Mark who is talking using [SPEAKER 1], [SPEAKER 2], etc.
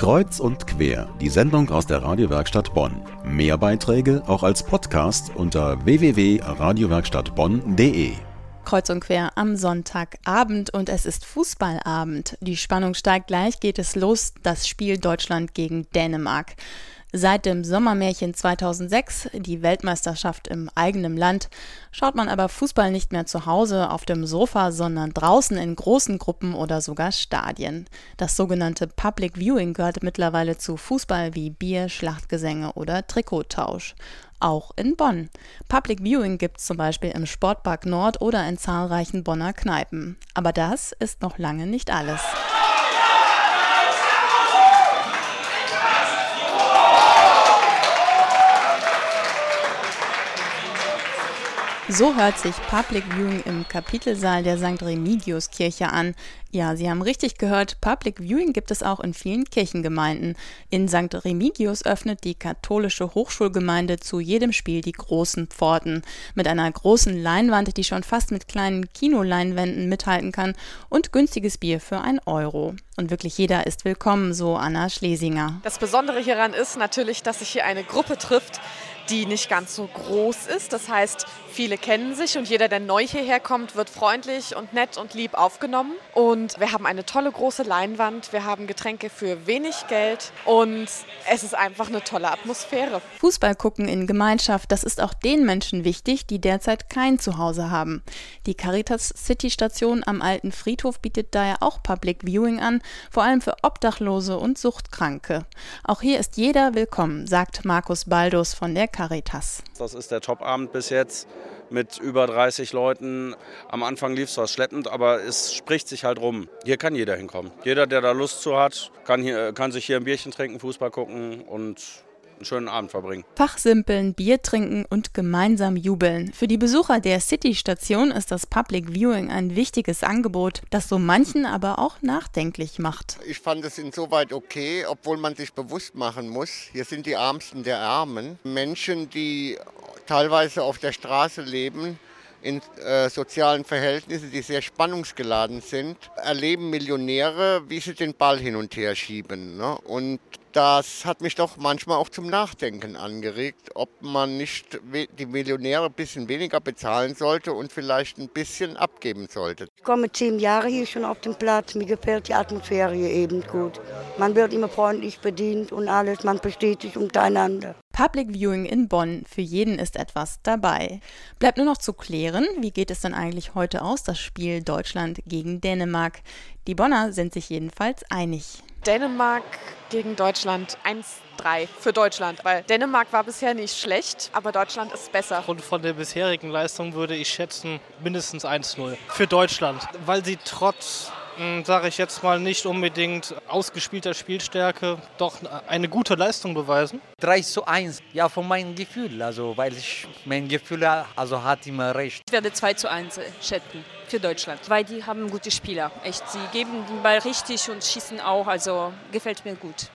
[SPEAKER 1] Kreuz und quer, die Sendung aus der Radiowerkstatt Bonn. Mehr Beiträge auch als Podcast unter www.radiowerkstattbonn.de.
[SPEAKER 2] Kreuz und quer am Sonntagabend und es ist Fußballabend. Die Spannung steigt gleich, geht es los, das Spiel Deutschland gegen Dänemark. Seit dem Sommermärchen 2006, die Weltmeisterschaft im eigenen Land, schaut man aber Fußball nicht mehr zu Hause auf dem Sofa, sondern draußen in großen Gruppen oder sogar Stadien. Das sogenannte Public Viewing gehört mittlerweile zu Fußball wie Bier, Schlachtgesänge oder Trikottausch. Auch in Bonn. Public Viewing gibt es zum Beispiel im Sportpark Nord oder in zahlreichen Bonner Kneipen. Aber das ist noch lange nicht alles. So hört sich Public Viewing im Kapitelsaal der St. Remigius Kirche an. Ja, Sie haben richtig gehört, Public Viewing gibt es auch in vielen Kirchengemeinden. In St. Remigius öffnet die katholische Hochschulgemeinde zu jedem Spiel die großen Pforten. Mit einer großen Leinwand, die schon fast mit kleinen Kinoleinwänden mithalten kann und günstiges Bier für ein Euro. Und wirklich jeder ist willkommen, so Anna Schlesinger.
[SPEAKER 3] Das Besondere hieran ist natürlich, dass sich hier eine Gruppe trifft, die nicht ganz so groß ist. Das heißt, viele kennen sich und jeder, der neu hierher kommt, wird freundlich und nett und lieb aufgenommen. Und wir haben eine tolle große Leinwand, wir haben Getränke für wenig Geld und es ist einfach eine tolle Atmosphäre.
[SPEAKER 2] Fußball gucken in Gemeinschaft, das ist auch den Menschen wichtig, die derzeit kein Zuhause haben. Die Caritas City Station am alten Friedhof bietet daher auch Public Viewing an, vor allem für Obdachlose und Suchtkranke. Auch hier ist jeder willkommen, sagt Markus Baldus von der Caritas.
[SPEAKER 4] Das ist der Topabend bis jetzt mit über 30 Leuten. Am Anfang lief es zwar schleppend, aber es spricht sich halt rum. Hier kann jeder hinkommen. Jeder, der da Lust zu hat, kann, hier, kann sich hier ein Bierchen trinken, Fußball gucken und einen schönen Abend verbringen.
[SPEAKER 2] Fachsimpeln, Bier trinken und gemeinsam jubeln. Für die Besucher der City-Station ist das Public Viewing ein wichtiges Angebot, das so manchen aber auch nachdenklich macht.
[SPEAKER 5] Ich fand es insoweit okay, obwohl man sich bewusst machen muss, hier sind die Ärmsten der Armen. Menschen, die teilweise auf der Straße leben, in äh, sozialen Verhältnissen, die sehr spannungsgeladen sind, erleben Millionäre, wie sie den Ball hin und her schieben. Ne? Und das hat mich doch manchmal auch zum Nachdenken angeregt, ob man nicht die Millionäre ein bisschen weniger bezahlen sollte und vielleicht ein bisschen abgeben sollte.
[SPEAKER 6] Ich komme zehn Jahre hier schon auf dem Platz. Mir gefällt die Atmosphäre hier eben gut. Man wird immer freundlich bedient und alles. Man versteht sich untereinander.
[SPEAKER 2] Public Viewing in Bonn. Für jeden ist etwas dabei. Bleibt nur noch zu klären, wie geht es denn eigentlich heute aus, das Spiel Deutschland gegen Dänemark. Die Bonner sind sich jedenfalls einig.
[SPEAKER 3] Dänemark gegen Deutschland 1-3 für Deutschland, weil Dänemark war bisher nicht schlecht, aber Deutschland ist besser.
[SPEAKER 7] Und von der bisherigen Leistung würde ich schätzen mindestens 1-0 für Deutschland, weil sie trotz sage ich jetzt mal, nicht unbedingt ausgespielter Spielstärke doch eine gute Leistung beweisen?
[SPEAKER 8] 3 zu 1, ja, von meinem Gefühl, also weil ich mein Gefühl also hat immer recht.
[SPEAKER 9] Ich werde 2 zu 1 schätzen für Deutschland, weil die haben gute Spieler, echt. Sie geben den Ball richtig und schießen auch, also gefällt mir gut.